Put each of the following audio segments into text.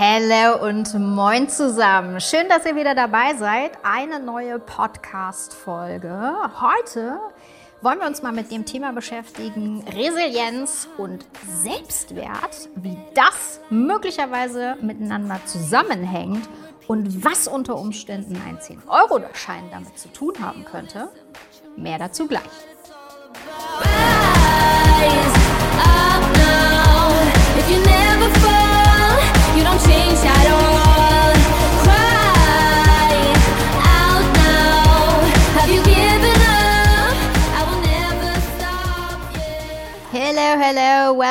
Hello und moin zusammen. Schön, dass ihr wieder dabei seid. Eine neue Podcast-Folge. Heute wollen wir uns mal mit dem Thema beschäftigen, Resilienz und Selbstwert, wie das möglicherweise miteinander zusammenhängt und was unter Umständen ein 10-Euro-Schein damit zu tun haben könnte. Mehr dazu gleich.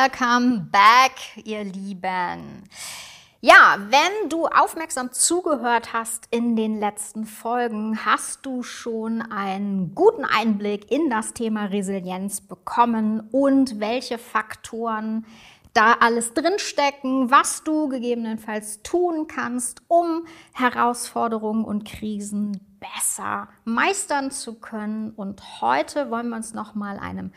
Welcome back, ihr Lieben. Ja, wenn du aufmerksam zugehört hast in den letzten Folgen, hast du schon einen guten Einblick in das Thema Resilienz bekommen und welche Faktoren da alles drinstecken, was du gegebenenfalls tun kannst, um Herausforderungen und Krisen besser meistern zu können. Und heute wollen wir uns noch mal einem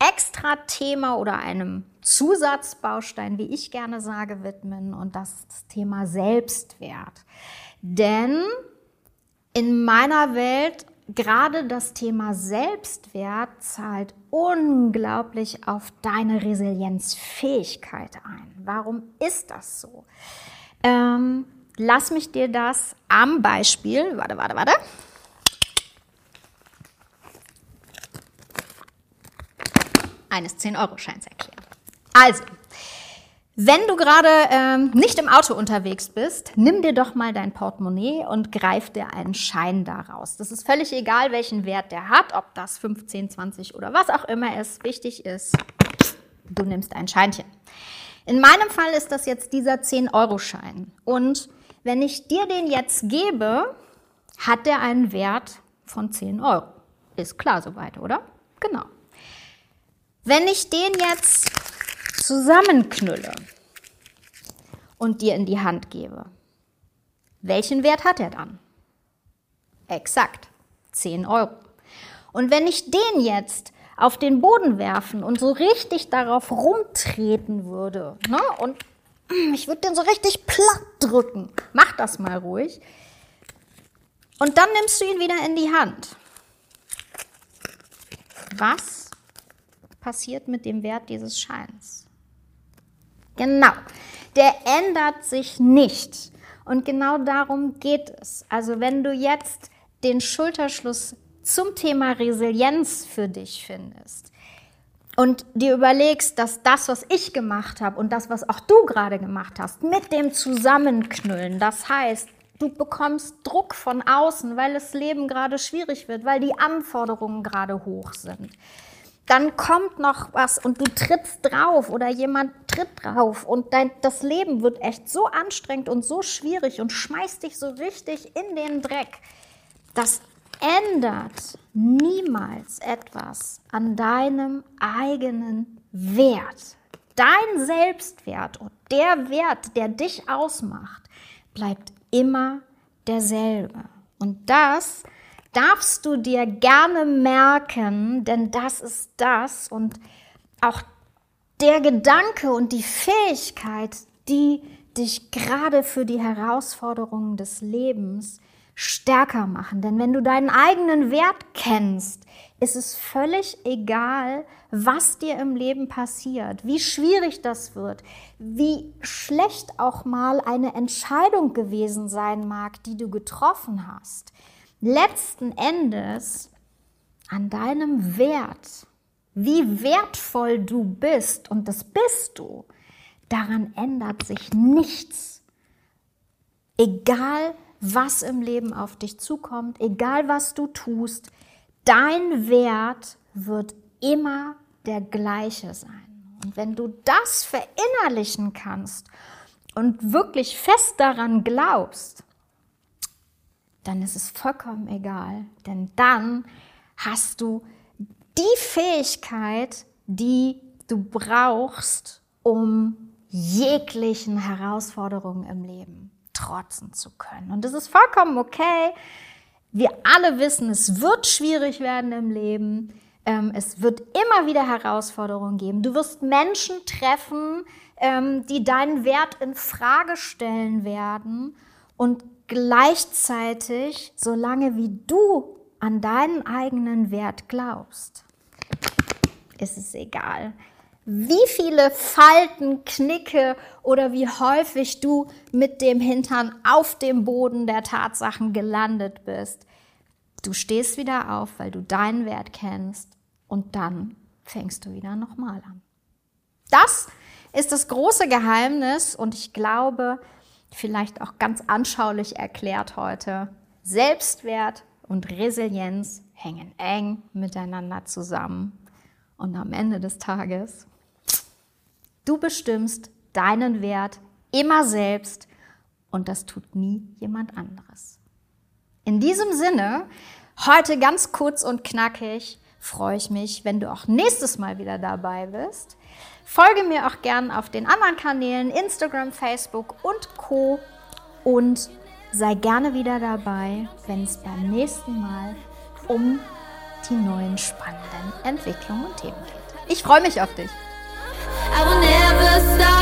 Extra-Thema oder einem Zusatzbaustein, wie ich gerne sage, widmen und das ist das Thema Selbstwert. Denn in meiner Welt gerade das Thema Selbstwert zahlt unglaublich auf deine Resilienzfähigkeit ein. Warum ist das so? Ähm, lass mich dir das am Beispiel, warte, warte, warte, eines 10-Euro-Scheins erklären. Also, wenn du gerade ähm, nicht im Auto unterwegs bist, nimm dir doch mal dein Portemonnaie und greif dir einen Schein daraus. Das ist völlig egal, welchen Wert der hat, ob das 15, 20 oder was auch immer ist. Wichtig ist, du nimmst ein Scheinchen. In meinem Fall ist das jetzt dieser 10-Euro-Schein. Und wenn ich dir den jetzt gebe, hat der einen Wert von 10 Euro. Ist klar soweit, oder? Genau. Wenn ich den jetzt zusammenknülle und dir in die Hand gebe, welchen Wert hat er dann? Exakt, 10 Euro. Und wenn ich den jetzt auf den Boden werfen und so richtig darauf rumtreten würde, ne, und ich würde den so richtig platt drücken, mach das mal ruhig, und dann nimmst du ihn wieder in die Hand. Was passiert mit dem Wert dieses Scheins? Genau, der ändert sich nicht. Und genau darum geht es. Also wenn du jetzt den Schulterschluss zum Thema Resilienz für dich findest und dir überlegst, dass das, was ich gemacht habe und das, was auch du gerade gemacht hast, mit dem Zusammenknüllen, das heißt, du bekommst Druck von außen, weil das Leben gerade schwierig wird, weil die Anforderungen gerade hoch sind dann kommt noch was und du trittst drauf oder jemand tritt drauf und dein, das Leben wird echt so anstrengend und so schwierig und schmeißt dich so richtig in den Dreck. Das ändert niemals etwas an deinem eigenen Wert. Dein Selbstwert und der Wert, der dich ausmacht, bleibt immer derselbe. Und das darfst du dir gerne merken, denn das ist das und auch der Gedanke und die Fähigkeit, die dich gerade für die Herausforderungen des Lebens stärker machen. Denn wenn du deinen eigenen Wert kennst, ist es völlig egal, was dir im Leben passiert, wie schwierig das wird, wie schlecht auch mal eine Entscheidung gewesen sein mag, die du getroffen hast letzten Endes an deinem Wert, wie wertvoll du bist, und das bist du, daran ändert sich nichts. Egal, was im Leben auf dich zukommt, egal, was du tust, dein Wert wird immer der gleiche sein. Und wenn du das verinnerlichen kannst und wirklich fest daran glaubst, dann ist es vollkommen egal, denn dann hast du die Fähigkeit, die du brauchst, um jeglichen Herausforderungen im Leben trotzen zu können. Und das ist vollkommen okay. Wir alle wissen, es wird schwierig werden im Leben. Ähm, es wird immer wieder Herausforderungen geben. Du wirst Menschen treffen, ähm, die deinen Wert in Frage stellen werden. Und gleichzeitig, solange wie du an deinen eigenen Wert glaubst, ist es egal, wie viele Falten, Knicke oder wie häufig du mit dem Hintern auf dem Boden der Tatsachen gelandet bist. Du stehst wieder auf, weil du deinen Wert kennst und dann fängst du wieder nochmal an. Das ist das große Geheimnis und ich glaube, vielleicht auch ganz anschaulich erklärt heute, Selbstwert und Resilienz hängen eng miteinander zusammen. Und am Ende des Tages Du bestimmst deinen Wert immer selbst und das tut nie jemand anderes. In diesem Sinne, heute ganz kurz und knackig, freue ich mich, wenn du auch nächstes Mal wieder dabei bist. Folge mir auch gern auf den anderen Kanälen Instagram, Facebook und Co. Und sei gerne wieder dabei, wenn es beim nächsten Mal um die neuen spannenden Entwicklungen und Themen geht. Ich freue mich auf dich. I will never stop.